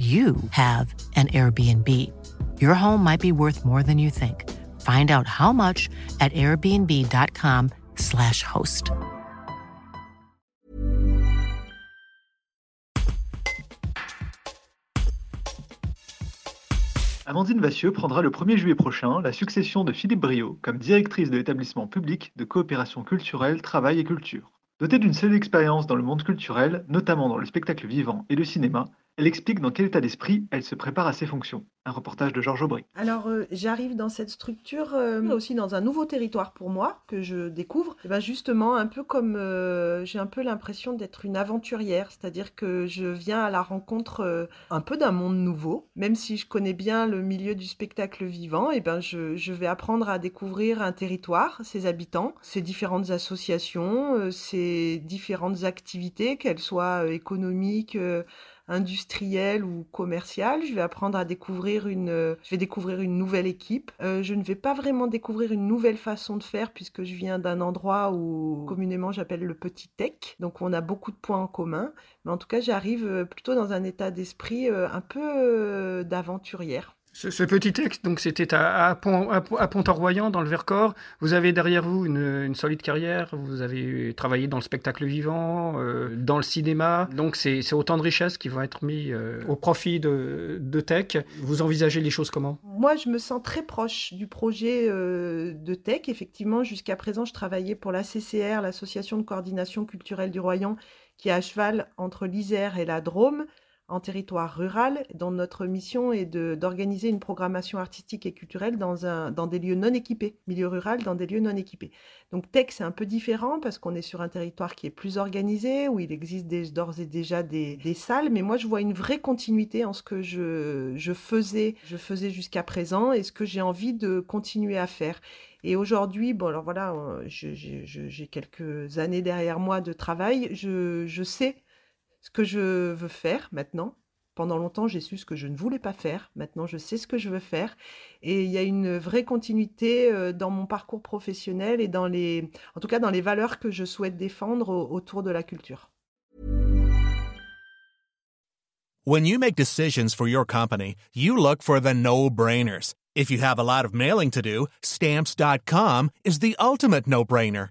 you have an Airbnb. Your home might be worth more than you think. Find out how much at airbnb.com/slash host. Amandine Vassieux prendra le 1er juillet prochain la succession de Philippe Brio comme directrice de l'établissement public de coopération culturelle, travail et culture. Dotée d'une solide expérience dans le monde culturel, notamment dans le spectacle vivant et le cinéma, elle explique dans quel état d'esprit elle se prépare à ses fonctions. Un reportage de Georges Aubry. Alors, euh, j'arrive dans cette structure euh, aussi dans un nouveau territoire pour moi que je découvre. Et ben justement, un peu comme euh, j'ai un peu l'impression d'être une aventurière, c'est-à-dire que je viens à la rencontre un peu d'un monde nouveau. Même si je connais bien le milieu du spectacle vivant, et ben je, je vais apprendre à découvrir un territoire, ses habitants, ses différentes associations, ses différentes activités, qu'elles soient économiques industrielle ou commerciale. Je vais apprendre à découvrir une, je vais découvrir une nouvelle équipe. Euh, je ne vais pas vraiment découvrir une nouvelle façon de faire puisque je viens d'un endroit où communément j'appelle le petit tech. Donc on a beaucoup de points en commun. Mais en tout cas, j'arrive euh, plutôt dans un état d'esprit euh, un peu d'aventurière. Ce, petit texte, donc c'était à, à, Pont, à, Pont-en-Royan, dans le Vercors. Vous avez derrière vous une, solide carrière. Vous avez travaillé dans le spectacle vivant, euh, dans le cinéma. Donc c'est autant de richesses qui vont être mis euh, au profit de, de, Tech. Vous envisagez les choses comment? Moi, je me sens très proche du projet euh, de Tech. Effectivement, jusqu'à présent, je travaillais pour la CCR, l'Association de coordination culturelle du Royan, qui est à cheval entre l'Isère et la Drôme en territoire rural, dont notre mission est d'organiser une programmation artistique et culturelle dans, un, dans des lieux non équipés, milieu rural dans des lieux non équipés. Donc Tech, c'est un peu différent parce qu'on est sur un territoire qui est plus organisé, où il existe d'ores et déjà des, des, salles, mais moi je vois une vraie continuité en ce que je, je faisais, je faisais jusqu'à présent et ce que j'ai envie de continuer à faire. Et aujourd'hui, bon alors voilà, euh, j'ai quelques années derrière moi de travail, je, je sais ce que je veux faire maintenant. Pendant longtemps, j'ai su ce que je ne voulais pas faire. Maintenant, je sais ce que je veux faire. Et il y a une vraie continuité euh, dans mon parcours professionnel et dans les, en tout cas, dans les valeurs que je souhaite défendre autour de la culture. When you make decisions for your company, you look for the no-brainers. If you have a lot of mailing to do, stamps.com is the ultimate no-brainer.